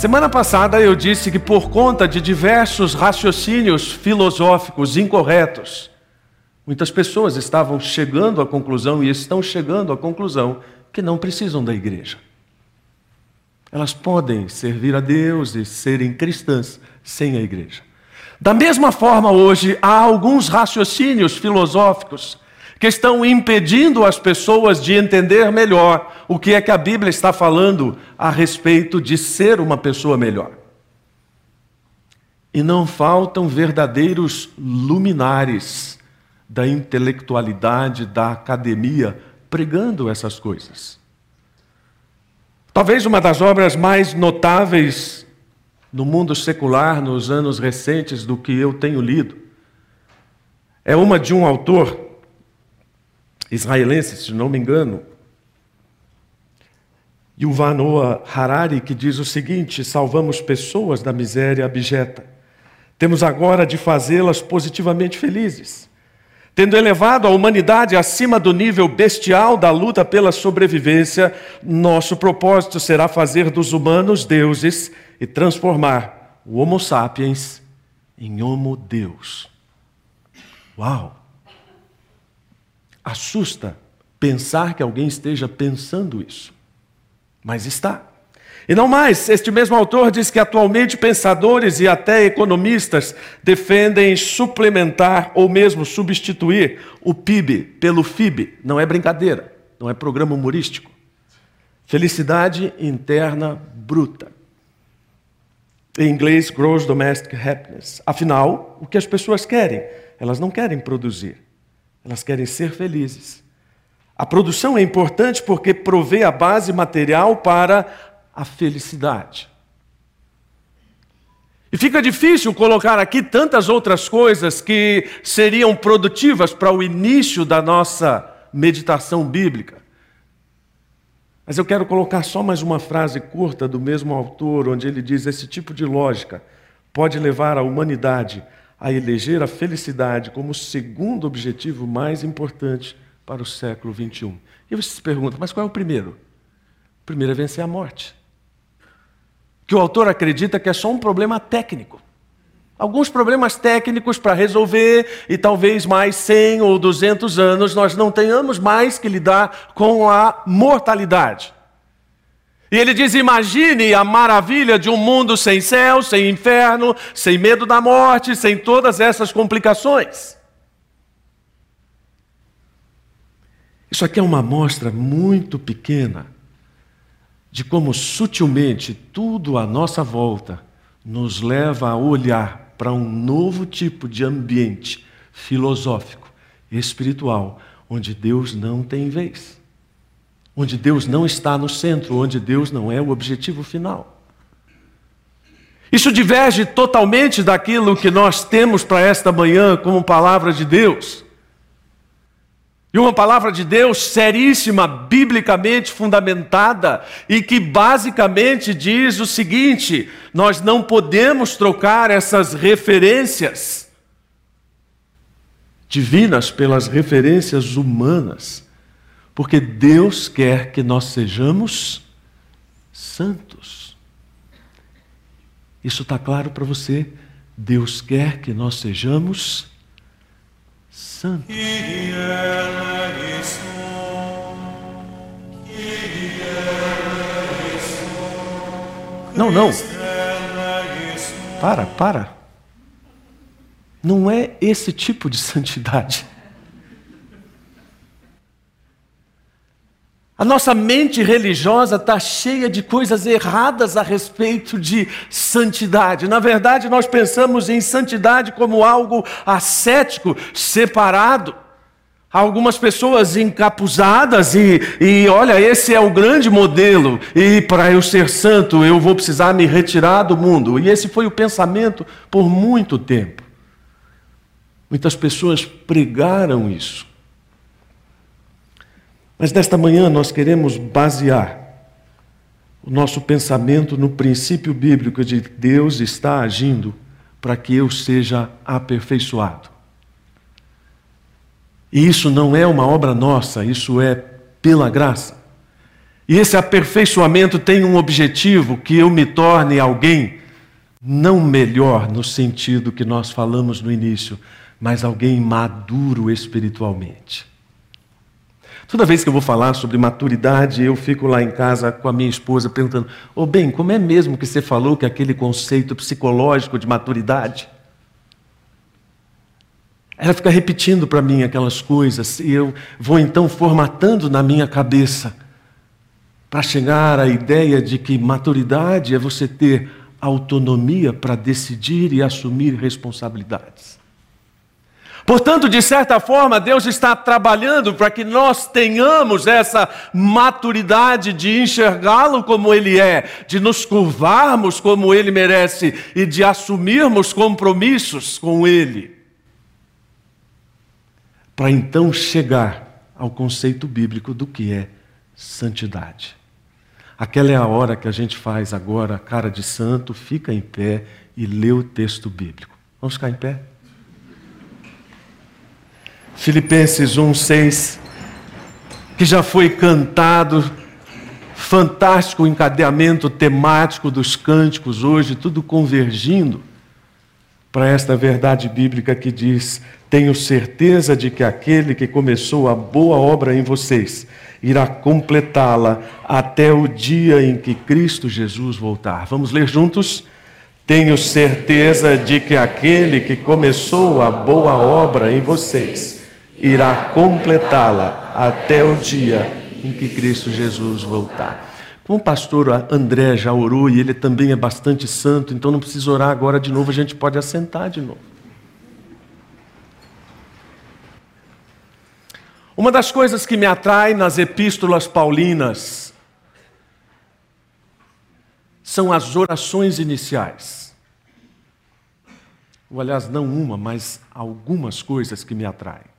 Semana passada eu disse que por conta de diversos raciocínios filosóficos incorretos, muitas pessoas estavam chegando à conclusão e estão chegando à conclusão que não precisam da igreja. Elas podem servir a Deus e serem cristãs sem a igreja. Da mesma forma, hoje há alguns raciocínios filosóficos que estão impedindo as pessoas de entender melhor o que é que a Bíblia está falando a respeito de ser uma pessoa melhor. E não faltam verdadeiros luminares da intelectualidade, da academia, pregando essas coisas. Talvez uma das obras mais notáveis no mundo secular nos anos recentes do que eu tenho lido é uma de um autor israelense, se não me engano, Yuval Noah Harari, que diz o seguinte: salvamos pessoas da miséria abjeta. Temos agora de fazê-las positivamente felizes. Tendo elevado a humanidade acima do nível bestial da luta pela sobrevivência, nosso propósito será fazer dos humanos deuses e transformar o Homo sapiens em Homo Deus. Uau! Assusta pensar que alguém esteja pensando isso, mas está. E não mais, este mesmo autor diz que atualmente pensadores e até economistas defendem suplementar ou mesmo substituir o PIB pelo FIB. Não é brincadeira, não é programa humorístico. Felicidade interna bruta. Em inglês, gross domestic happiness. Afinal, o que as pessoas querem? Elas não querem produzir, elas querem ser felizes. A produção é importante porque provê a base material para a felicidade. E fica difícil colocar aqui tantas outras coisas que seriam produtivas para o início da nossa meditação bíblica. Mas eu quero colocar só mais uma frase curta do mesmo autor, onde ele diz: esse tipo de lógica pode levar a humanidade a eleger a felicidade como o segundo objetivo mais importante para o século 21. E você se pergunta, mas qual é o primeiro? O primeiro é vencer a morte. Que o autor acredita que é só um problema técnico. Alguns problemas técnicos para resolver, e talvez mais 100 ou 200 anos nós não tenhamos mais que lidar com a mortalidade. E ele diz: imagine a maravilha de um mundo sem céu, sem inferno, sem medo da morte, sem todas essas complicações. Isso aqui é uma amostra muito pequena de como sutilmente tudo à nossa volta nos leva a olhar para um novo tipo de ambiente filosófico espiritual, onde Deus não tem vez onde Deus não está no centro, onde Deus não é o objetivo final. Isso diverge totalmente daquilo que nós temos para esta manhã como palavra de Deus. E uma palavra de Deus seríssima, biblicamente fundamentada, e que basicamente diz o seguinte: nós não podemos trocar essas referências divinas pelas referências humanas. Porque Deus quer que nós sejamos santos. Isso está claro para você? Deus quer que nós sejamos santos. Não, não. Para, para. Não é esse tipo de santidade. A nossa mente religiosa está cheia de coisas erradas a respeito de santidade. Na verdade, nós pensamos em santidade como algo ascético, separado. Algumas pessoas encapuzadas e, e olha, esse é o grande modelo. E para eu ser santo, eu vou precisar me retirar do mundo. E esse foi o pensamento por muito tempo. Muitas pessoas pregaram isso. Mas nesta manhã nós queremos basear o nosso pensamento no princípio bíblico de Deus está agindo para que eu seja aperfeiçoado. E isso não é uma obra nossa, isso é pela graça. E esse aperfeiçoamento tem um objetivo que eu me torne alguém não melhor no sentido que nós falamos no início, mas alguém maduro espiritualmente. Toda vez que eu vou falar sobre maturidade, eu fico lá em casa com a minha esposa perguntando: Ô oh, bem, como é mesmo que você falou que aquele conceito psicológico de maturidade? Ela fica repetindo para mim aquelas coisas e eu vou então formatando na minha cabeça para chegar à ideia de que maturidade é você ter autonomia para decidir e assumir responsabilidades. Portanto, de certa forma, Deus está trabalhando para que nós tenhamos essa maturidade de enxergá-lo como Ele é, de nos curvarmos como Ele merece e de assumirmos compromissos com Ele. Para então chegar ao conceito bíblico do que é santidade. Aquela é a hora que a gente faz agora, cara de santo, fica em pé e lê o texto bíblico. Vamos ficar em pé? Filipenses 1:6, que já foi cantado, fantástico encadeamento temático dos cânticos hoje, tudo convergindo para esta verdade bíblica que diz: Tenho certeza de que aquele que começou a boa obra em vocês irá completá-la até o dia em que Cristo Jesus voltar. Vamos ler juntos? Tenho certeza de que aquele que começou a boa obra em vocês irá completá-la até o dia em que Cristo Jesus voltar. Como o pastor André já orou e ele também é bastante santo, então não precisa orar agora de novo, a gente pode assentar de novo. Uma das coisas que me atrai nas epístolas paulinas são as orações iniciais. Ou, aliás, não uma, mas algumas coisas que me atraem.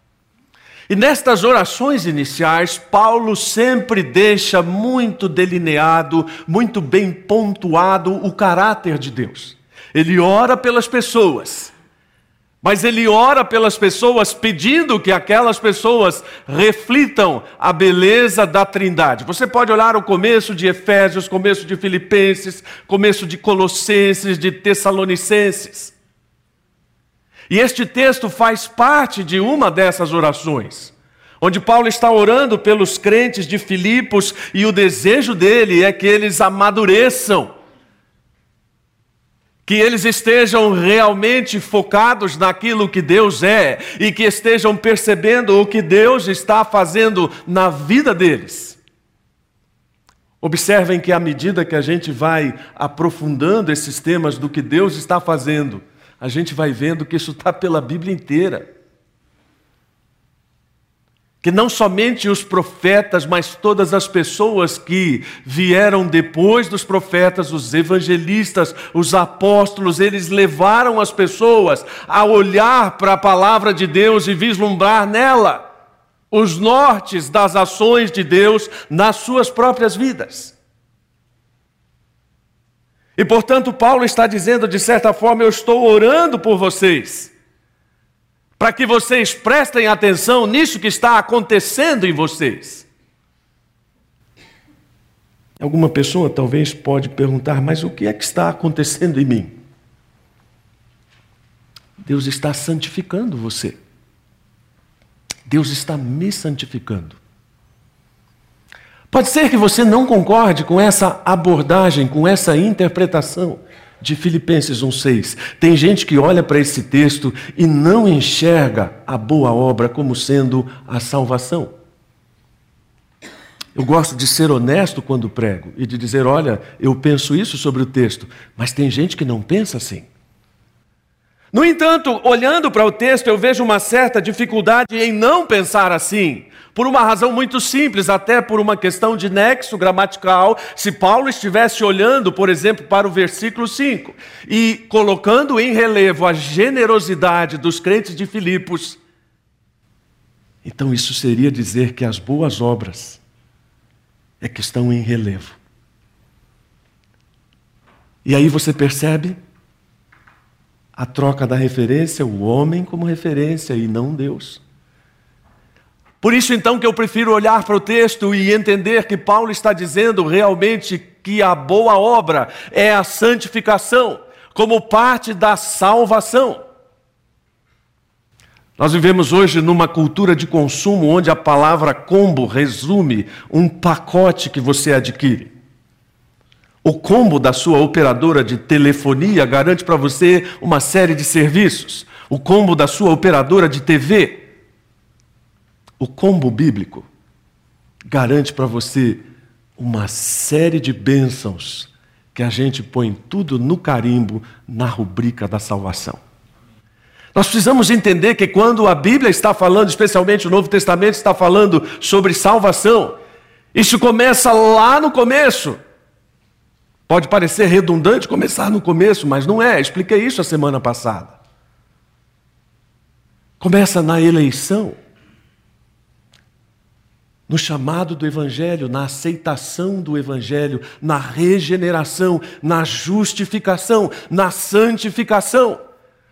E nestas orações iniciais, Paulo sempre deixa muito delineado, muito bem pontuado o caráter de Deus. Ele ora pelas pessoas, mas ele ora pelas pessoas pedindo que aquelas pessoas reflitam a beleza da Trindade. Você pode olhar o começo de Efésios, começo de Filipenses, começo de Colossenses, de Tessalonicenses. E este texto faz parte de uma dessas orações, onde Paulo está orando pelos crentes de Filipos e o desejo dele é que eles amadureçam que eles estejam realmente focados naquilo que Deus é e que estejam percebendo o que Deus está fazendo na vida deles. Observem que à medida que a gente vai aprofundando esses temas do que Deus está fazendo, a gente vai vendo que isso está pela Bíblia inteira que não somente os profetas, mas todas as pessoas que vieram depois dos profetas, os evangelistas, os apóstolos, eles levaram as pessoas a olhar para a palavra de Deus e vislumbrar nela os nortes das ações de Deus nas suas próprias vidas. E portanto, Paulo está dizendo, de certa forma, eu estou orando por vocês para que vocês prestem atenção nisso que está acontecendo em vocês. Alguma pessoa talvez pode perguntar, mas o que é que está acontecendo em mim? Deus está santificando você. Deus está me santificando. Pode ser que você não concorde com essa abordagem, com essa interpretação de Filipenses 1,6. Tem gente que olha para esse texto e não enxerga a boa obra como sendo a salvação. Eu gosto de ser honesto quando prego e de dizer: olha, eu penso isso sobre o texto, mas tem gente que não pensa assim. No entanto, olhando para o texto, eu vejo uma certa dificuldade em não pensar assim. Por uma razão muito simples, até por uma questão de nexo gramatical, se Paulo estivesse olhando, por exemplo, para o versículo 5 e colocando em relevo a generosidade dos crentes de Filipos, então isso seria dizer que as boas obras é que estão em relevo. E aí você percebe a troca da referência, o homem como referência e não Deus. Por isso, então, que eu prefiro olhar para o texto e entender que Paulo está dizendo realmente que a boa obra é a santificação, como parte da salvação. Nós vivemos hoje numa cultura de consumo onde a palavra combo resume um pacote que você adquire. O combo da sua operadora de telefonia garante para você uma série de serviços. O combo da sua operadora de TV. O combo bíblico garante para você uma série de bênçãos que a gente põe tudo no carimbo na rubrica da salvação. Nós precisamos entender que quando a Bíblia está falando, especialmente o Novo Testamento está falando sobre salvação, isso começa lá no começo. Pode parecer redundante começar no começo, mas não é. Expliquei isso a semana passada. Começa na eleição, no chamado do Evangelho, na aceitação do Evangelho, na regeneração, na justificação, na santificação.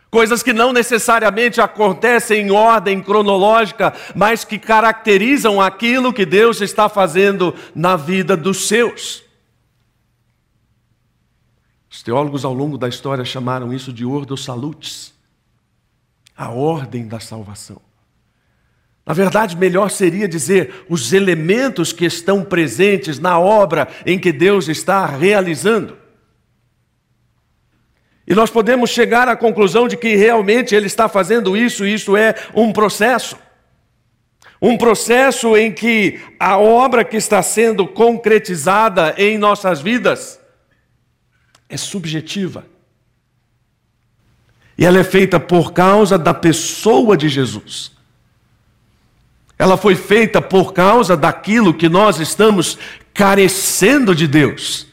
Coisas que não necessariamente acontecem em ordem cronológica, mas que caracterizam aquilo que Deus está fazendo na vida dos seus. Os teólogos ao longo da história chamaram isso de ordo salutis, a ordem da salvação. Na verdade, melhor seria dizer os elementos que estão presentes na obra em que Deus está realizando. E nós podemos chegar à conclusão de que realmente ele está fazendo isso, e isso é um processo. Um processo em que a obra que está sendo concretizada em nossas vidas é subjetiva. E ela é feita por causa da pessoa de Jesus. Ela foi feita por causa daquilo que nós estamos carecendo de Deus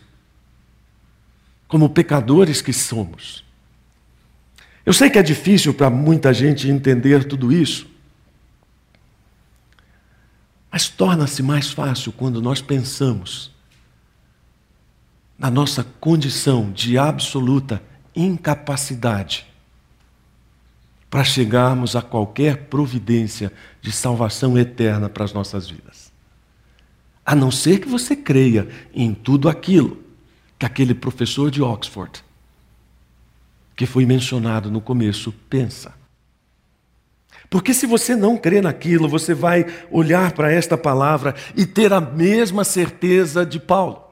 como pecadores que somos. Eu sei que é difícil para muita gente entender tudo isso, mas torna-se mais fácil quando nós pensamos na nossa condição de absoluta incapacidade para chegarmos a qualquer providência de salvação eterna para as nossas vidas. A não ser que você creia em tudo aquilo que aquele professor de Oxford, que foi mencionado no começo, pensa. Porque se você não crê naquilo, você vai olhar para esta palavra e ter a mesma certeza de Paulo.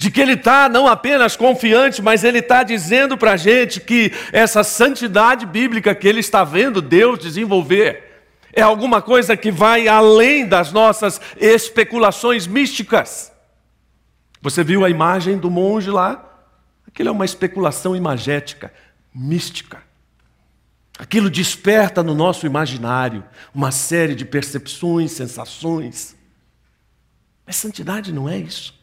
De que ele está não apenas confiante, mas ele está dizendo para a gente que essa santidade bíblica que ele está vendo Deus desenvolver é alguma coisa que vai além das nossas especulações místicas. Você viu a imagem do monge lá? Aquilo é uma especulação imagética, mística. Aquilo desperta no nosso imaginário uma série de percepções, sensações. Mas santidade não é isso.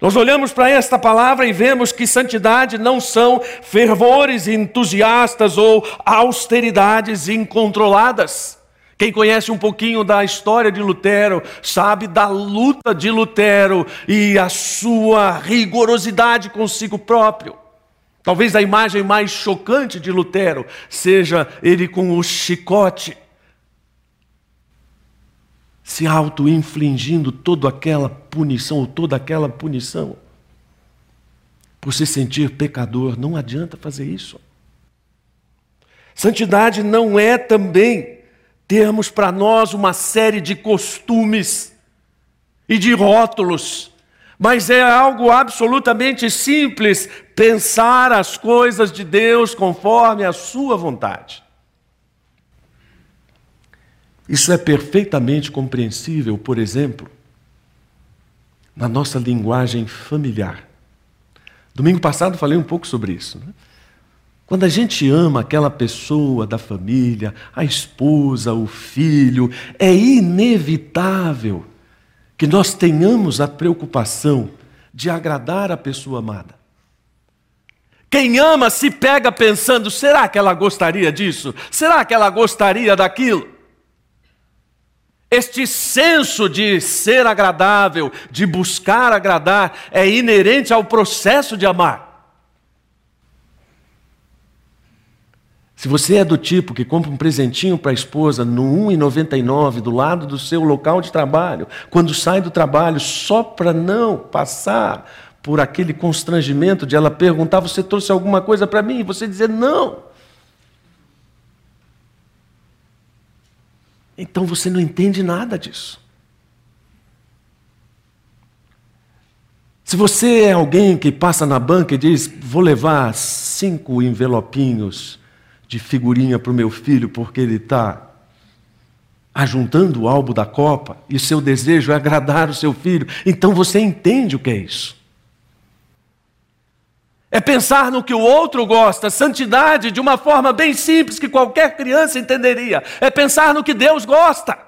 Nós olhamos para esta palavra e vemos que santidade não são fervores entusiastas ou austeridades incontroladas. Quem conhece um pouquinho da história de Lutero sabe da luta de Lutero e a sua rigorosidade consigo próprio. Talvez a imagem mais chocante de Lutero seja ele com o chicote, se auto-infligindo toda aquela punição, ou toda aquela punição. Por se sentir pecador, não adianta fazer isso. Santidade não é também termos para nós uma série de costumes e de rótulos, mas é algo absolutamente simples pensar as coisas de Deus conforme a Sua vontade. Isso é perfeitamente compreensível, por exemplo, na nossa linguagem familiar. Domingo passado falei um pouco sobre isso. Né? Quando a gente ama aquela pessoa da família, a esposa, o filho, é inevitável que nós tenhamos a preocupação de agradar a pessoa amada. Quem ama se pega pensando: será que ela gostaria disso? Será que ela gostaria daquilo? Este senso de ser agradável, de buscar agradar, é inerente ao processo de amar. Se você é do tipo que compra um presentinho para a esposa no 1,99 do lado do seu local de trabalho, quando sai do trabalho, só para não passar por aquele constrangimento de ela perguntar: Você trouxe alguma coisa para mim? E você dizer não. Então você não entende nada disso. Se você é alguém que passa na banca e diz: Vou levar cinco envelopinhos de figurinha para o meu filho porque ele está ajuntando o álbum da Copa e seu desejo é agradar o seu filho, então você entende o que é isso. É pensar no que o outro gosta, santidade de uma forma bem simples que qualquer criança entenderia. É pensar no que Deus gosta.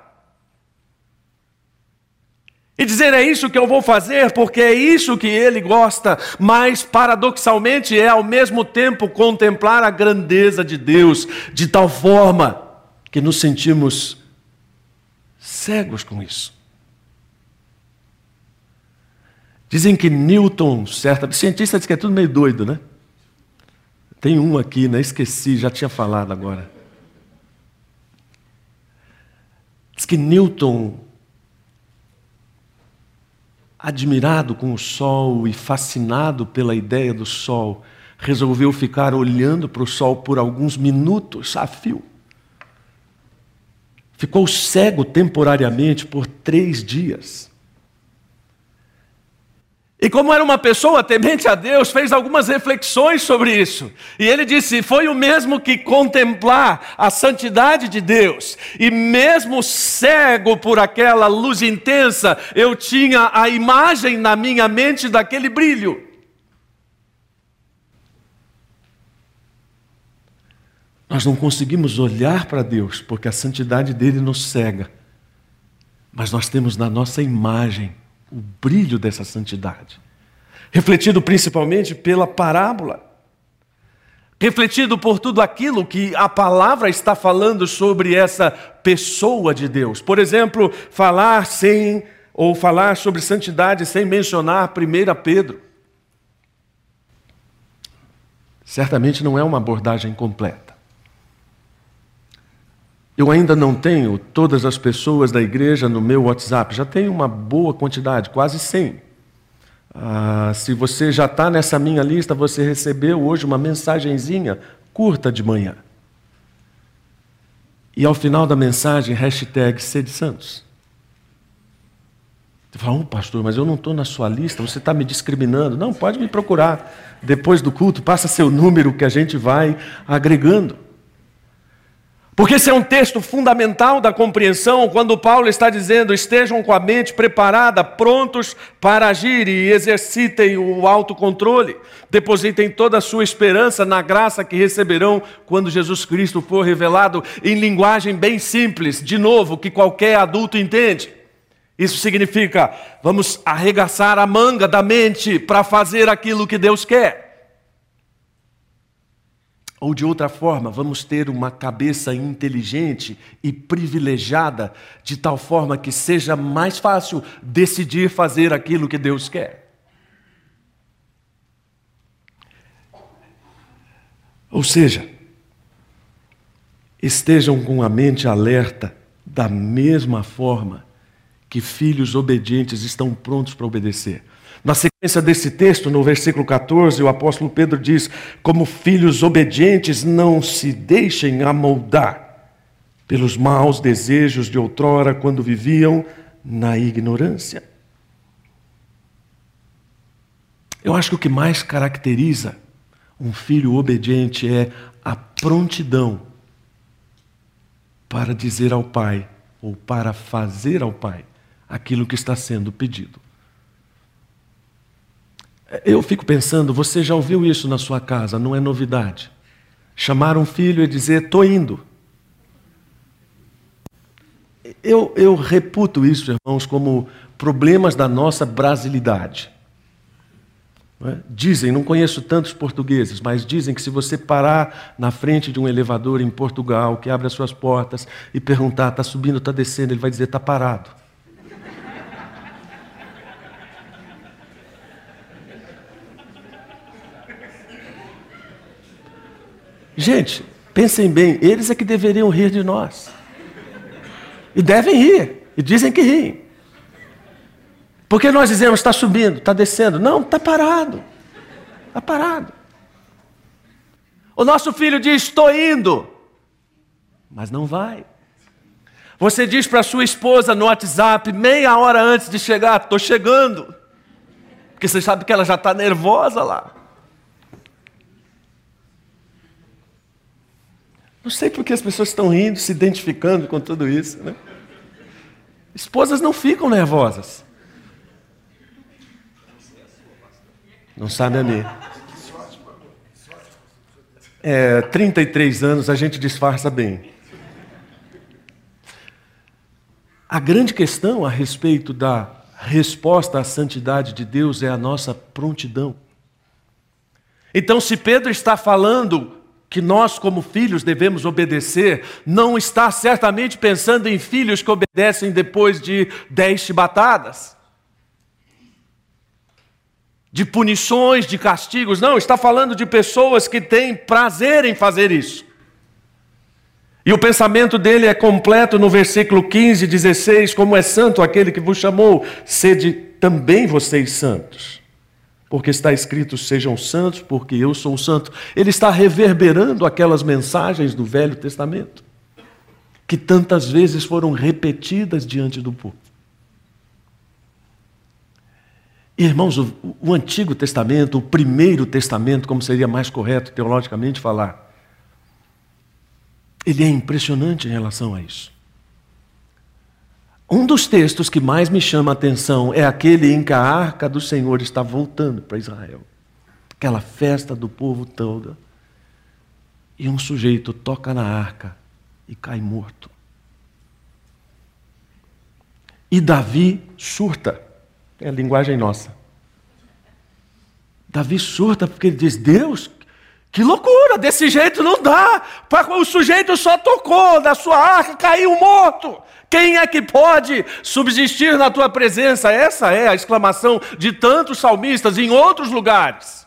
E dizer é isso que eu vou fazer porque é isso que ele gosta, mas paradoxalmente é ao mesmo tempo contemplar a grandeza de Deus de tal forma que nos sentimos cegos com isso. Dizem que Newton, certa cientista diz que é tudo meio doido, né? Tem um aqui, né? Esqueci, já tinha falado agora. Diz que Newton admirado com o sol e fascinado pela ideia do sol, resolveu ficar olhando para o sol por alguns minutos a fio. Ficou cego temporariamente por três dias. E como era uma pessoa temente a Deus, fez algumas reflexões sobre isso. E ele disse: foi o mesmo que contemplar a santidade de Deus. E mesmo cego por aquela luz intensa, eu tinha a imagem na minha mente daquele brilho. Nós não conseguimos olhar para Deus porque a santidade dele nos cega. Mas nós temos na nossa imagem o brilho dessa santidade. Refletido principalmente pela parábola. Refletido por tudo aquilo que a palavra está falando sobre essa pessoa de Deus. Por exemplo, falar sem ou falar sobre santidade sem mencionar 1 Pedro. Certamente não é uma abordagem completa. Eu ainda não tenho todas as pessoas da igreja no meu WhatsApp, já tenho uma boa quantidade, quase 100. Ah, se você já está nessa minha lista, você recebeu hoje uma mensagenzinha curta de manhã. E ao final da mensagem, hashtag Sede Santos. Você fala, oh, pastor, mas eu não estou na sua lista, você está me discriminando. Não, pode me procurar. Depois do culto, passa seu número que a gente vai agregando. Porque esse é um texto fundamental da compreensão, quando Paulo está dizendo: estejam com a mente preparada, prontos para agir e exercitem o autocontrole, depositem toda a sua esperança na graça que receberão quando Jesus Cristo for revelado em linguagem bem simples, de novo, que qualquer adulto entende. Isso significa, vamos arregaçar a manga da mente para fazer aquilo que Deus quer. Ou de outra forma, vamos ter uma cabeça inteligente e privilegiada, de tal forma que seja mais fácil decidir fazer aquilo que Deus quer. Ou seja, estejam com a mente alerta da mesma forma que filhos obedientes estão prontos para obedecer. Na sequência desse texto, no versículo 14, o apóstolo Pedro diz: Como filhos obedientes, não se deixem amoldar pelos maus desejos de outrora, quando viviam na ignorância. Eu acho que o que mais caracteriza um filho obediente é a prontidão para dizer ao pai, ou para fazer ao pai, aquilo que está sendo pedido. Eu fico pensando, você já ouviu isso na sua casa, não é novidade. Chamar um filho e dizer, estou indo. Eu, eu reputo isso, irmãos, como problemas da nossa brasilidade. É? Dizem, não conheço tantos portugueses, mas dizem que se você parar na frente de um elevador em Portugal, que abre as suas portas e perguntar, está subindo, está descendo, ele vai dizer, está parado. Gente, Pensem bem, eles é que deveriam rir de nós. E devem rir, e dizem que riem. Porque nós dizemos, está subindo, está descendo. Não, está parado. Está parado. O nosso filho diz, estou indo. Mas não vai. Você diz para sua esposa no WhatsApp, meia hora antes de chegar, estou chegando. Porque você sabe que ela já está nervosa lá. Não sei por que as pessoas estão rindo, se identificando com tudo isso. Né? Esposas não ficam nervosas. Não sabe a mim. É, 33 anos a gente disfarça bem. A grande questão a respeito da resposta à santidade de Deus é a nossa prontidão. Então, se Pedro está falando que nós, como filhos, devemos obedecer, não está certamente pensando em filhos que obedecem depois de dez chibatadas, de punições, de castigos. Não, está falando de pessoas que têm prazer em fazer isso. E o pensamento dele é completo no versículo 15, 16: Como é santo aquele que vos chamou, sede também vocês santos porque está escrito: sejam santos, porque eu sou santo. Ele está reverberando aquelas mensagens do Velho Testamento, que tantas vezes foram repetidas diante do povo. Irmãos, o, o Antigo Testamento, o Primeiro Testamento, como seria mais correto teologicamente falar, ele é impressionante em relação a isso. Um dos textos que mais me chama a atenção é aquele em que a arca do Senhor está voltando para Israel. Aquela festa do povo toda. E um sujeito toca na arca e cai morto. E Davi surta. É a linguagem nossa. Davi surta porque ele diz: Deus, que loucura, desse jeito não dá. O sujeito só tocou na sua arca, caiu morto. Quem é que pode subsistir na tua presença? Essa é a exclamação de tantos salmistas em outros lugares.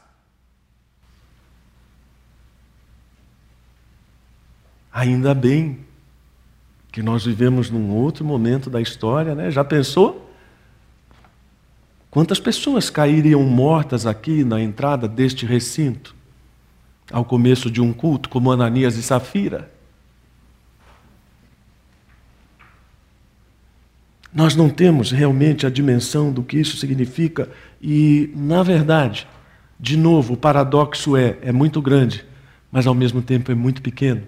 Ainda bem que nós vivemos num outro momento da história, né? Já pensou? Quantas pessoas cairiam mortas aqui na entrada deste recinto, ao começo de um culto, como Ananias e Safira? Nós não temos realmente a dimensão do que isso significa e, na verdade, de novo, o paradoxo é, é muito grande, mas ao mesmo tempo é muito pequeno.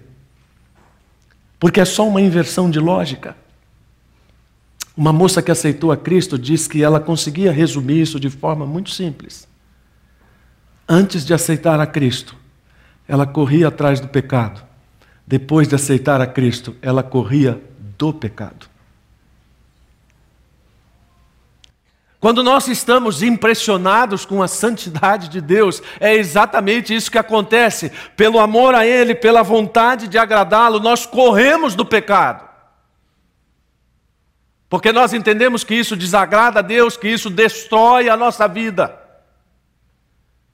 Porque é só uma inversão de lógica. Uma moça que aceitou a Cristo diz que ela conseguia resumir isso de forma muito simples. Antes de aceitar a Cristo, ela corria atrás do pecado. Depois de aceitar a Cristo, ela corria do pecado. Quando nós estamos impressionados com a santidade de Deus, é exatamente isso que acontece. Pelo amor a Ele, pela vontade de agradá-lo, nós corremos do pecado. Porque nós entendemos que isso desagrada a Deus, que isso destrói a nossa vida.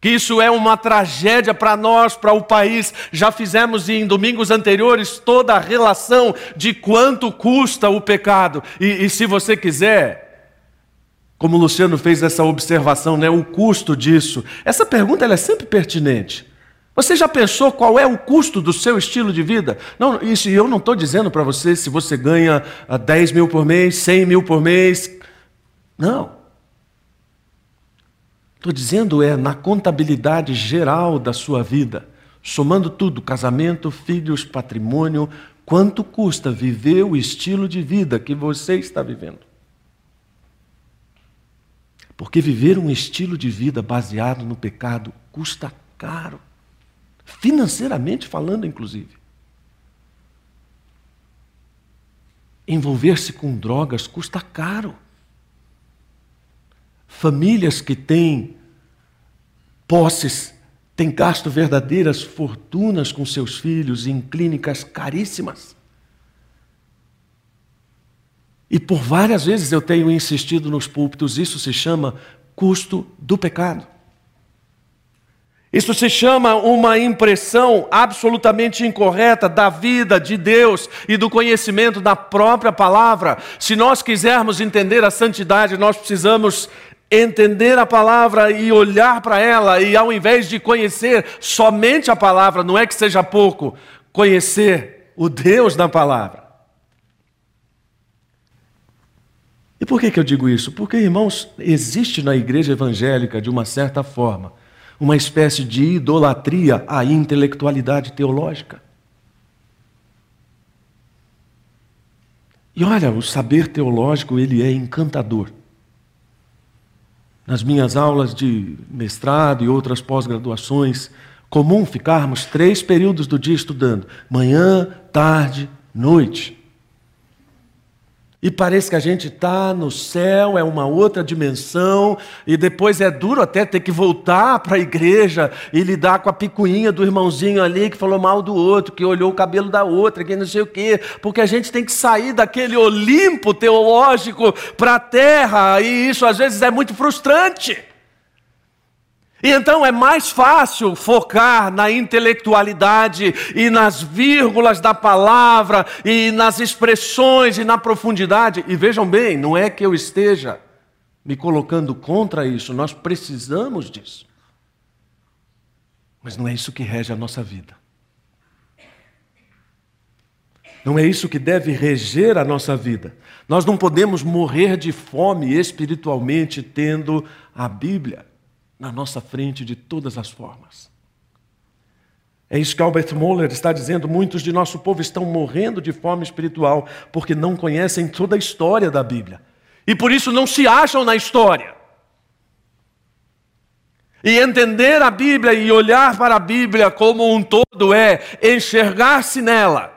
Que isso é uma tragédia para nós, para o país. Já fizemos em domingos anteriores toda a relação de quanto custa o pecado. E, e se você quiser, como o Luciano fez essa observação, né, o custo disso. Essa pergunta é sempre pertinente. Você já pensou qual é o custo do seu estilo de vida? Não, isso eu não estou dizendo para você se você ganha 10 ah, mil por mês, 100 mil por mês. Não. Estou dizendo é na contabilidade geral da sua vida, somando tudo: casamento, filhos, patrimônio, quanto custa viver o estilo de vida que você está vivendo? Porque viver um estilo de vida baseado no pecado custa caro, financeiramente falando, inclusive. Envolver-se com drogas custa caro. Famílias que têm posses têm gasto verdadeiras fortunas com seus filhos em clínicas caríssimas. E por várias vezes eu tenho insistido nos púlpitos, isso se chama custo do pecado. Isso se chama uma impressão absolutamente incorreta da vida de Deus e do conhecimento da própria palavra. Se nós quisermos entender a santidade, nós precisamos entender a palavra e olhar para ela, e ao invés de conhecer somente a palavra, não é que seja pouco, conhecer o Deus da palavra. E por que, que eu digo isso? Porque, irmãos, existe na igreja evangélica, de uma certa forma, uma espécie de idolatria à intelectualidade teológica. E olha, o saber teológico, ele é encantador. Nas minhas aulas de mestrado e outras pós-graduações, comum ficarmos três períodos do dia estudando: manhã, tarde, noite. E parece que a gente está no céu, é uma outra dimensão, e depois é duro até ter que voltar para a igreja e lidar com a picuinha do irmãozinho ali que falou mal do outro, que olhou o cabelo da outra, que não sei o quê, porque a gente tem que sair daquele Olimpo teológico para a terra, e isso às vezes é muito frustrante. E então é mais fácil focar na intelectualidade e nas vírgulas da palavra e nas expressões e na profundidade. E vejam bem, não é que eu esteja me colocando contra isso, nós precisamos disso. Mas não é isso que rege a nossa vida. Não é isso que deve reger a nossa vida. Nós não podemos morrer de fome espiritualmente tendo a Bíblia na nossa frente de todas as formas. É isso que Albert Moller está dizendo. Muitos de nosso povo estão morrendo de fome espiritual porque não conhecem toda a história da Bíblia e por isso não se acham na história. E entender a Bíblia e olhar para a Bíblia como um todo é enxergar-se nela.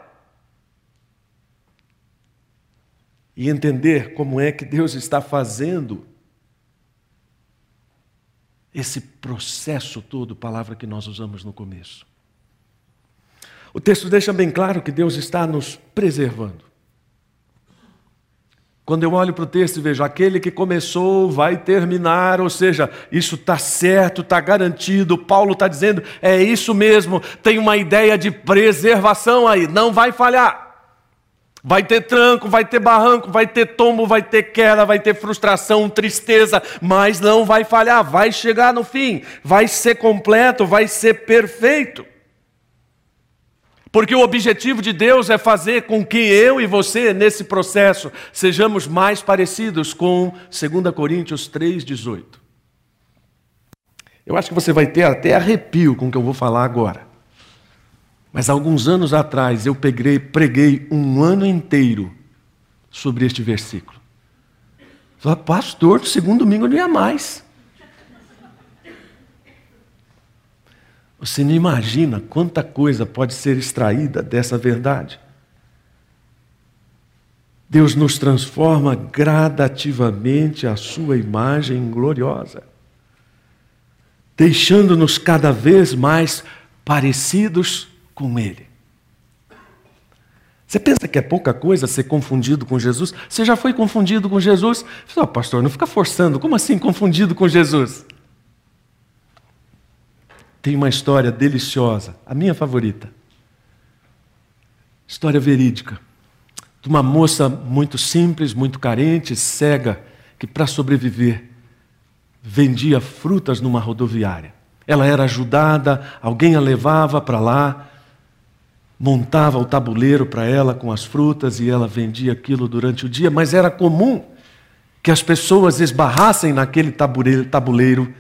E entender como é que Deus está fazendo esse processo todo, palavra que nós usamos no começo. O texto deixa bem claro que Deus está nos preservando. Quando eu olho para o texto e vejo aquele que começou vai terminar, ou seja, isso está certo, está garantido. Paulo está dizendo, é isso mesmo, tem uma ideia de preservação aí, não vai falhar. Vai ter tranco, vai ter barranco, vai ter tombo, vai ter queda, vai ter frustração, tristeza, mas não vai falhar, vai chegar no fim, vai ser completo, vai ser perfeito. Porque o objetivo de Deus é fazer com que eu e você, nesse processo, sejamos mais parecidos com 2 Coríntios 3,18. Eu acho que você vai ter até arrepio com o que eu vou falar agora. Mas alguns anos atrás eu peguei, preguei um ano inteiro sobre este versículo. Falei, pastor, no segundo domingo não ia mais. Você não imagina quanta coisa pode ser extraída dessa verdade. Deus nos transforma gradativamente à sua imagem gloriosa, deixando-nos cada vez mais parecidos com Ele. Você pensa que é pouca coisa ser confundido com Jesus? Você já foi confundido com Jesus? Oh, pastor, não fica forçando. Como assim confundido com Jesus? Tem uma história deliciosa, a minha favorita. História verídica. De uma moça muito simples, muito carente, cega, que para sobreviver vendia frutas numa rodoviária. Ela era ajudada, alguém a levava para lá, montava o tabuleiro para ela com as frutas e ela vendia aquilo durante o dia, mas era comum que as pessoas esbarrassem naquele tabuleiro,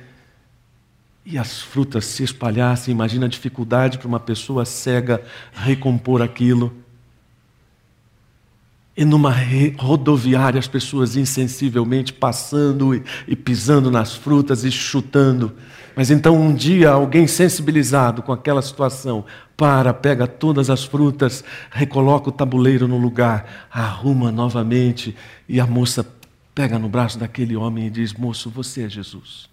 e as frutas se espalhassem. Imagina a dificuldade para uma pessoa cega recompor aquilo. E numa rodoviária, as pessoas insensivelmente passando e pisando nas frutas e chutando. Mas então um dia alguém sensibilizado com aquela situação para, pega todas as frutas, recoloca o tabuleiro no lugar, arruma novamente e a moça pega no braço daquele homem e diz: Moço, você é Jesus.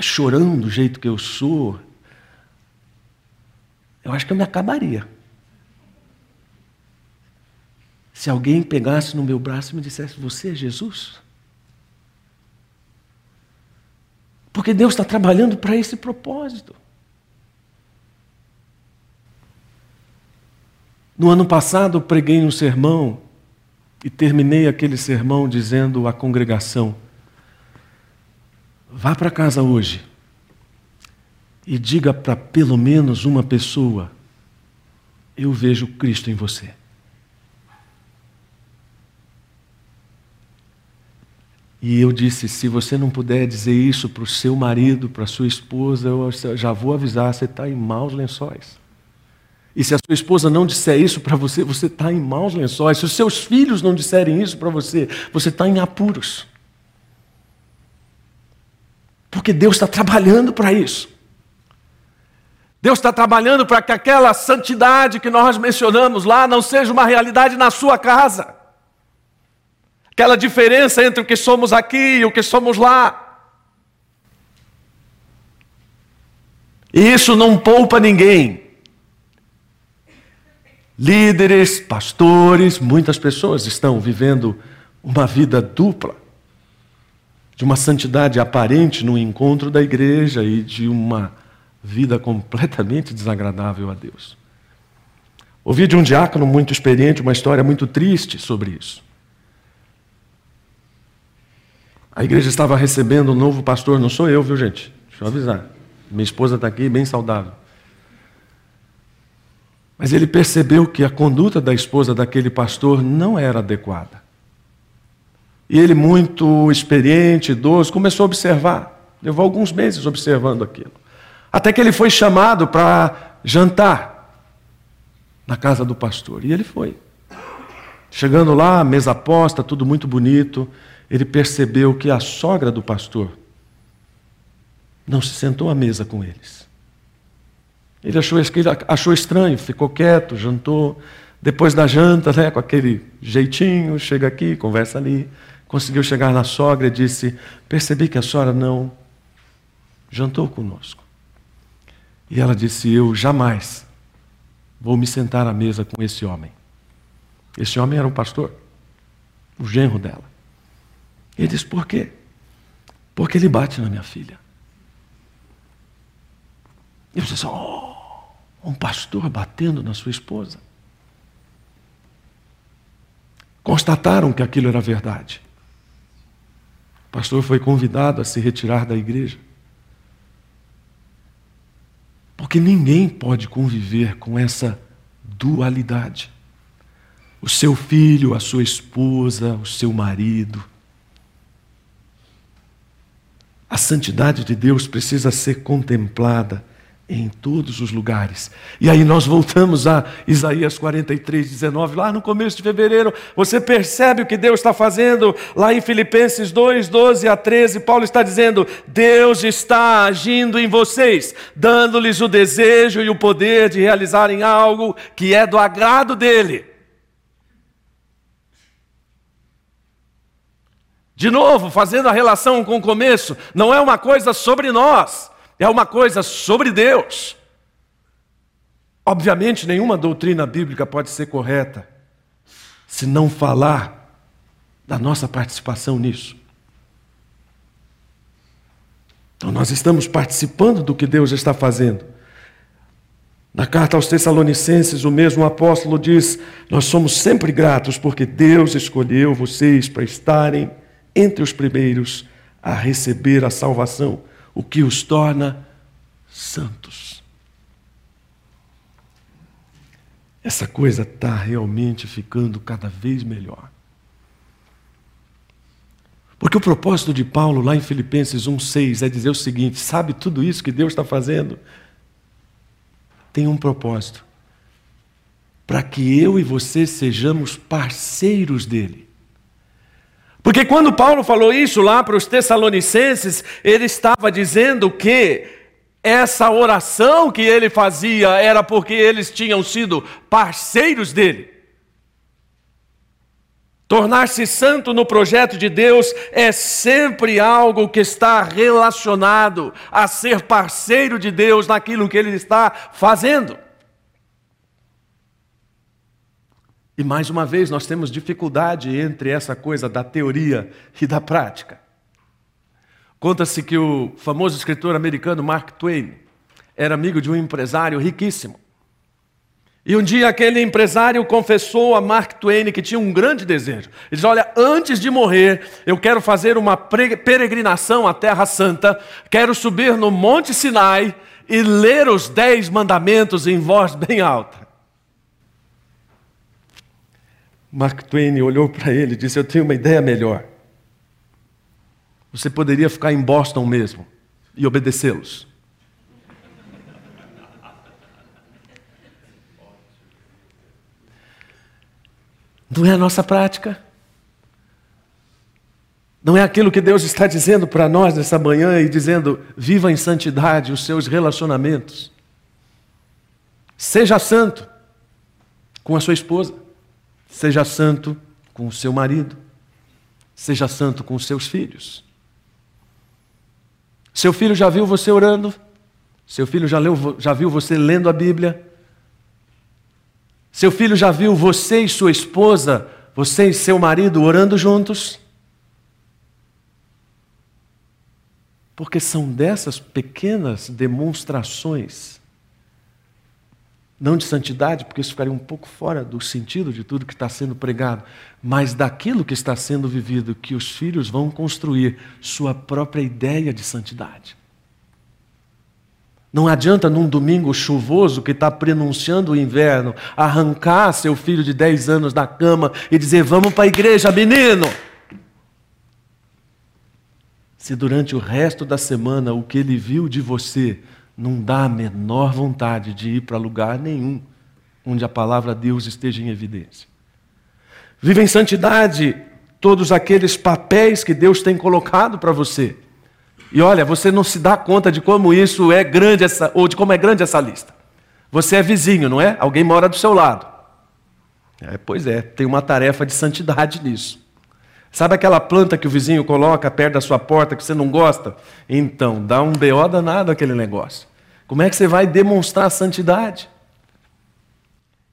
Chorando do jeito que eu sou, eu acho que eu me acabaria. Se alguém pegasse no meu braço e me dissesse: Você é Jesus? Porque Deus está trabalhando para esse propósito. No ano passado, preguei um sermão e terminei aquele sermão dizendo à congregação: vá para casa hoje e diga para pelo menos uma pessoa: eu vejo Cristo em você. E eu disse: se você não puder dizer isso para o seu marido, para a sua esposa, eu já vou avisar, você está em maus lençóis. E se a sua esposa não disser isso para você, você está em maus lençóis. Se os seus filhos não disserem isso para você, você está em apuros. Porque Deus está trabalhando para isso. Deus está trabalhando para que aquela santidade que nós mencionamos lá não seja uma realidade na sua casa. Aquela diferença entre o que somos aqui e o que somos lá. E isso não poupa ninguém líderes, pastores, muitas pessoas estão vivendo uma vida dupla, de uma santidade aparente no encontro da igreja e de uma vida completamente desagradável a Deus. Ouvi de um diácono muito experiente uma história muito triste sobre isso. A igreja estava recebendo um novo pastor, não sou eu, viu gente? Deixa eu avisar. Minha esposa está aqui, bem saudável. Mas ele percebeu que a conduta da esposa daquele pastor não era adequada. E ele, muito experiente, idoso, começou a observar. Levou alguns meses observando aquilo. Até que ele foi chamado para jantar na casa do pastor. E ele foi. Chegando lá, mesa posta, tudo muito bonito, ele percebeu que a sogra do pastor não se sentou à mesa com eles. Ele achou, ele achou estranho, ficou quieto, jantou. Depois da janta, né, com aquele jeitinho, chega aqui, conversa ali. Conseguiu chegar na sogra e disse: Percebi que a senhora não jantou conosco. E ela disse: Eu jamais vou me sentar à mesa com esse homem. Esse homem era um pastor, o genro dela. Ele disse: Por quê? Porque ele bate na minha filha. Eu disse: Oh, um pastor batendo na sua esposa. Constataram que aquilo era verdade. O pastor foi convidado a se retirar da igreja. Porque ninguém pode conviver com essa dualidade. O seu filho, a sua esposa, o seu marido. A santidade de Deus precisa ser contemplada em todos os lugares. E aí nós voltamos a Isaías 43, 19, lá no começo de fevereiro, você percebe o que Deus está fazendo, lá em Filipenses 2, 12 a 13, Paulo está dizendo: Deus está agindo em vocês, dando-lhes o desejo e o poder de realizarem algo que é do agrado dele. De novo, fazendo a relação com o começo, não é uma coisa sobre nós, é uma coisa sobre Deus. Obviamente, nenhuma doutrina bíblica pode ser correta se não falar da nossa participação nisso. Então, nós estamos participando do que Deus está fazendo. Na carta aos Tessalonicenses, o mesmo apóstolo diz: Nós somos sempre gratos porque Deus escolheu vocês para estarem entre os primeiros a receber a salvação o que os torna santos. Essa coisa está realmente ficando cada vez melhor. Porque o propósito de Paulo, lá em Filipenses 1,6, é dizer o seguinte: sabe tudo isso que Deus está fazendo? Tem um propósito. Para que eu e você sejamos parceiros dele. Porque quando Paulo falou isso lá para os Tessalonicenses, ele estava dizendo que essa oração que ele fazia era porque eles tinham sido parceiros dele. Tornar-se santo no projeto de Deus é sempre algo que está relacionado a ser parceiro de Deus naquilo que ele está fazendo. E mais uma vez, nós temos dificuldade entre essa coisa da teoria e da prática. Conta-se que o famoso escritor americano Mark Twain era amigo de um empresário riquíssimo. E um dia aquele empresário confessou a Mark Twain que tinha um grande desejo. Ele disse: Olha, antes de morrer, eu quero fazer uma peregrinação à Terra Santa, quero subir no Monte Sinai e ler os dez mandamentos em voz bem alta. Mark Twain olhou para ele e disse: Eu tenho uma ideia melhor. Você poderia ficar em Boston mesmo e obedecê-los. Não é a nossa prática. Não é aquilo que Deus está dizendo para nós nessa manhã e dizendo: viva em santidade os seus relacionamentos. Seja santo com a sua esposa, seja santo com o seu marido, seja santo com os seus filhos. Seu filho já viu você orando? Seu filho já, leu, já viu você lendo a Bíblia? Seu filho já viu você e sua esposa, você e seu marido orando juntos? Porque são dessas pequenas demonstrações, não de santidade, porque isso ficaria um pouco fora do sentido de tudo que está sendo pregado, mas daquilo que está sendo vivido, que os filhos vão construir sua própria ideia de santidade. Não adianta num domingo chuvoso que está prenunciando o inverno arrancar seu filho de 10 anos da cama e dizer: Vamos para a igreja, menino. Se durante o resto da semana o que ele viu de você não dá a menor vontade de ir para lugar nenhum onde a palavra Deus esteja em evidência. Viva em santidade todos aqueles papéis que Deus tem colocado para você. E olha, você não se dá conta de como isso é grande, essa, ou de como é grande essa lista. Você é vizinho, não é? Alguém mora do seu lado. É, pois é, tem uma tarefa de santidade nisso. Sabe aquela planta que o vizinho coloca perto da sua porta que você não gosta? Então, dá um BO danado aquele negócio. Como é que você vai demonstrar a santidade?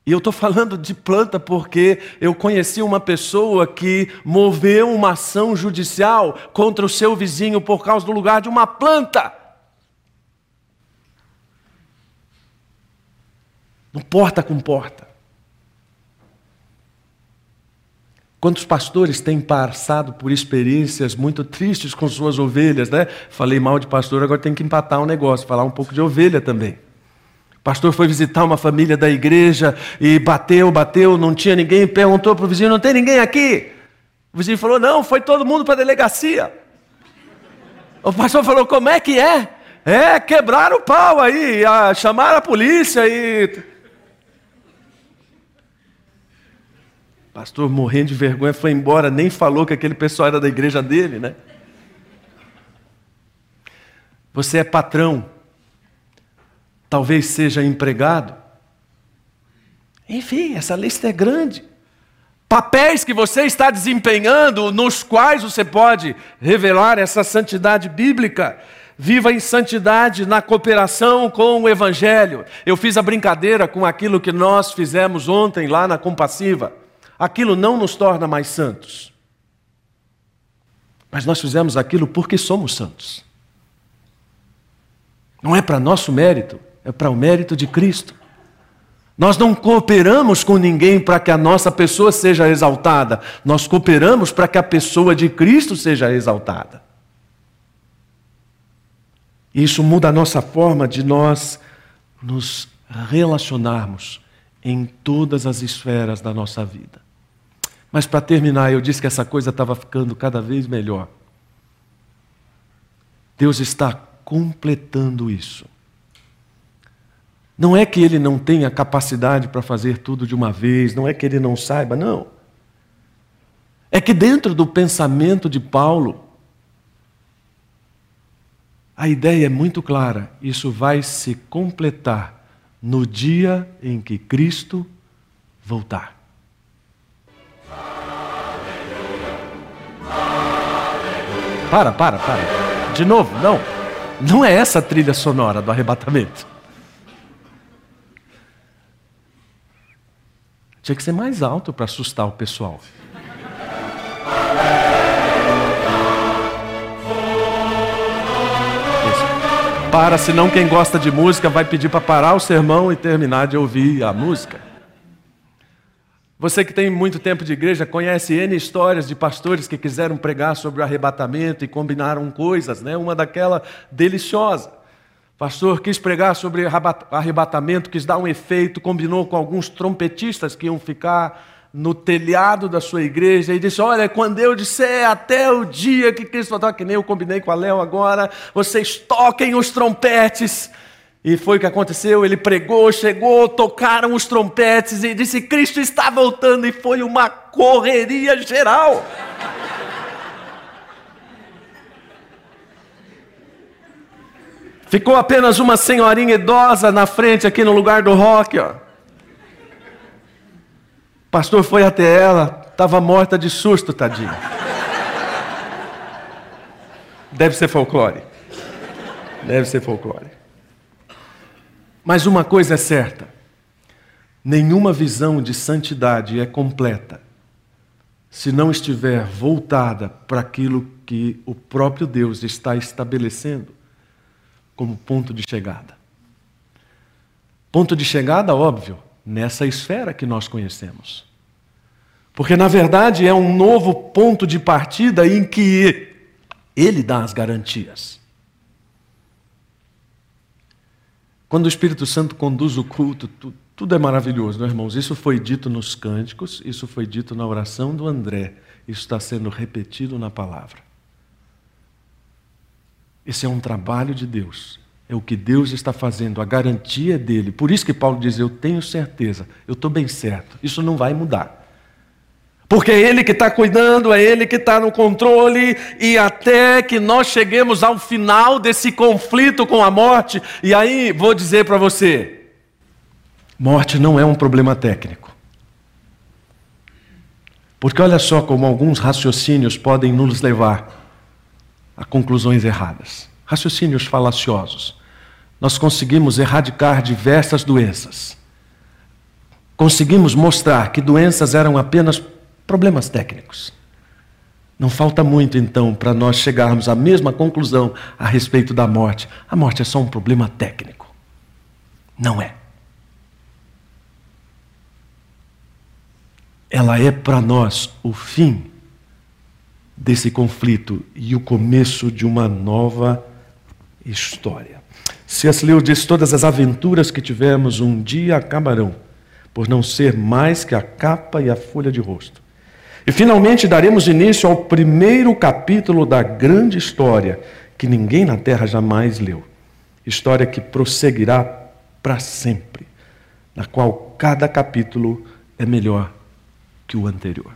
E eu estou falando de planta porque eu conheci uma pessoa que moveu uma ação judicial contra o seu vizinho por causa do lugar de uma planta. No porta com porta. Quantos pastores têm passado por experiências muito tristes com suas ovelhas, né? Falei mal de pastor, agora tem que empatar um negócio, falar um pouco de ovelha também. O pastor foi visitar uma família da igreja e bateu, bateu, não tinha ninguém, perguntou para o vizinho: não tem ninguém aqui? O vizinho falou: não, foi todo mundo para a delegacia. O pastor falou: como é que é? É, quebraram o pau aí, chamaram a polícia e. pastor, morrendo de vergonha, foi embora, nem falou que aquele pessoal era da igreja dele, né? Você é patrão talvez seja empregado. Enfim, essa lista é grande. Papéis que você está desempenhando, nos quais você pode revelar essa santidade bíblica. Viva em santidade na cooperação com o Evangelho. Eu fiz a brincadeira com aquilo que nós fizemos ontem lá na Compassiva. Aquilo não nos torna mais santos. Mas nós fizemos aquilo porque somos santos. Não é para nosso mérito, é para o mérito de Cristo. Nós não cooperamos com ninguém para que a nossa pessoa seja exaltada, nós cooperamos para que a pessoa de Cristo seja exaltada. Isso muda a nossa forma de nós nos relacionarmos em todas as esferas da nossa vida. Mas para terminar, eu disse que essa coisa estava ficando cada vez melhor. Deus está completando isso. Não é que ele não tenha capacidade para fazer tudo de uma vez, não é que ele não saiba, não. É que dentro do pensamento de Paulo, a ideia é muito clara: isso vai se completar no dia em que Cristo voltar. Para, para, para. De novo, não. Não é essa a trilha sonora do arrebatamento. Tinha que ser mais alto para assustar o pessoal. para, senão quem gosta de música vai pedir para parar o sermão e terminar de ouvir a música. Você que tem muito tempo de igreja conhece N histórias de pastores que quiseram pregar sobre o arrebatamento e combinaram coisas, né? Uma daquela deliciosa. Pastor quis pregar sobre arrebatamento, quis dar um efeito, combinou com alguns trompetistas que iam ficar no telhado da sua igreja e disse: Olha, quando eu disser até o dia que Cristo voltar, que nem eu combinei com a Léo agora, vocês toquem os trompetes. E foi o que aconteceu, ele pregou, chegou, tocaram os trompetes e disse: Cristo está voltando, e foi uma correria geral. Ficou apenas uma senhorinha idosa na frente, aqui no lugar do rock, ó pastor foi até ela, estava morta de susto, tadinha. Deve ser folclore. Deve ser folclore. Mas uma coisa é certa: nenhuma visão de santidade é completa se não estiver voltada para aquilo que o próprio Deus está estabelecendo como ponto de chegada. Ponto de chegada, óbvio, nessa esfera que nós conhecemos. Porque, na verdade, é um novo ponto de partida em que ele dá as garantias. Quando o Espírito Santo conduz o culto, tudo, tudo é maravilhoso, não, é, irmãos? Isso foi dito nos cânticos, isso foi dito na oração do André, isso está sendo repetido na palavra. Esse é um trabalho de Deus é o que Deus está fazendo, a garantia dele. Por isso que Paulo diz: Eu tenho certeza, eu estou bem certo, isso não vai mudar. Porque é Ele que está cuidando, é Ele que está no controle, e até que nós cheguemos ao final desse conflito com a morte, e aí vou dizer para você: morte não é um problema técnico. Porque olha só como alguns raciocínios podem nos levar a conclusões erradas raciocínios falaciosos nós conseguimos erradicar diversas doenças. Conseguimos mostrar que doenças eram apenas problemas técnicos. Não falta muito, então, para nós chegarmos à mesma conclusão a respeito da morte. A morte é só um problema técnico. Não é. Ela é para nós o fim desse conflito e o começo de uma nova história. C.S. Lewis diz: Todas as aventuras que tivemos um dia acabarão, por não ser mais que a capa e a folha de rosto. E finalmente daremos início ao primeiro capítulo da grande história que ninguém na terra jamais leu. História que prosseguirá para sempre, na qual cada capítulo é melhor que o anterior.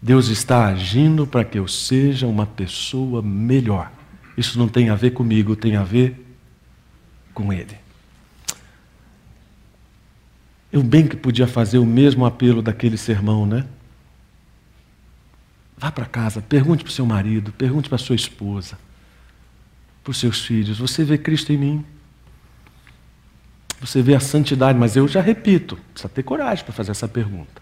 Deus está agindo para que eu seja uma pessoa melhor. Isso não tem a ver comigo, tem a ver com ele. Eu bem que podia fazer o mesmo apelo daquele sermão, né? Vá para casa, pergunte para o seu marido, pergunte para a sua esposa, para os seus filhos: você vê Cristo em mim? Você vê a santidade, mas eu já repito, precisa ter coragem para fazer essa pergunta.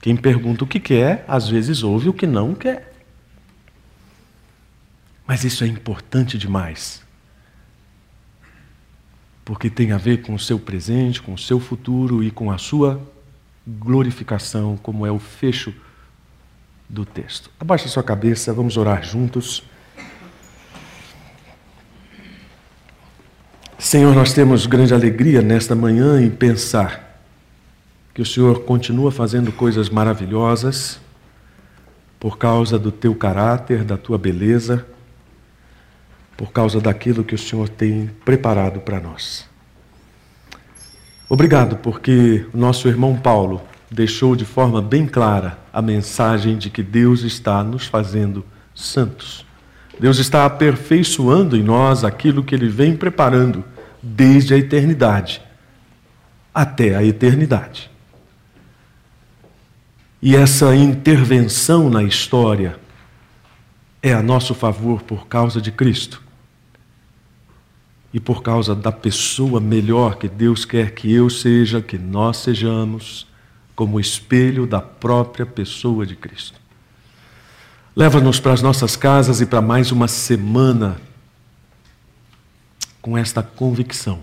Quem pergunta o que quer, às vezes ouve o que não quer. Mas isso é importante demais porque tem a ver com o seu presente, com o seu futuro e com a sua glorificação, como é o fecho do texto. Abaixe sua cabeça, vamos orar juntos. Senhor, nós temos grande alegria nesta manhã em pensar que o Senhor continua fazendo coisas maravilhosas por causa do teu caráter, da tua beleza por causa daquilo que o Senhor tem preparado para nós. Obrigado, porque nosso irmão Paulo deixou de forma bem clara a mensagem de que Deus está nos fazendo santos. Deus está aperfeiçoando em nós aquilo que Ele vem preparando desde a eternidade até a eternidade. E essa intervenção na história é a nosso favor por causa de Cristo e por causa da pessoa melhor que Deus quer que eu seja, que nós sejamos, como espelho da própria pessoa de Cristo. Leva-nos para as nossas casas e para mais uma semana com esta convicção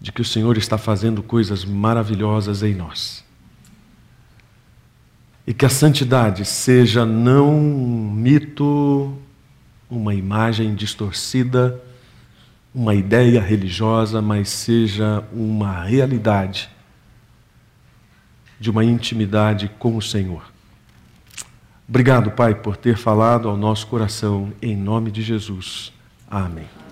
de que o Senhor está fazendo coisas maravilhosas em nós. E que a santidade seja não um mito, uma imagem distorcida, uma ideia religiosa, mas seja uma realidade de uma intimidade com o Senhor. Obrigado, Pai, por ter falado ao nosso coração, em nome de Jesus. Amém.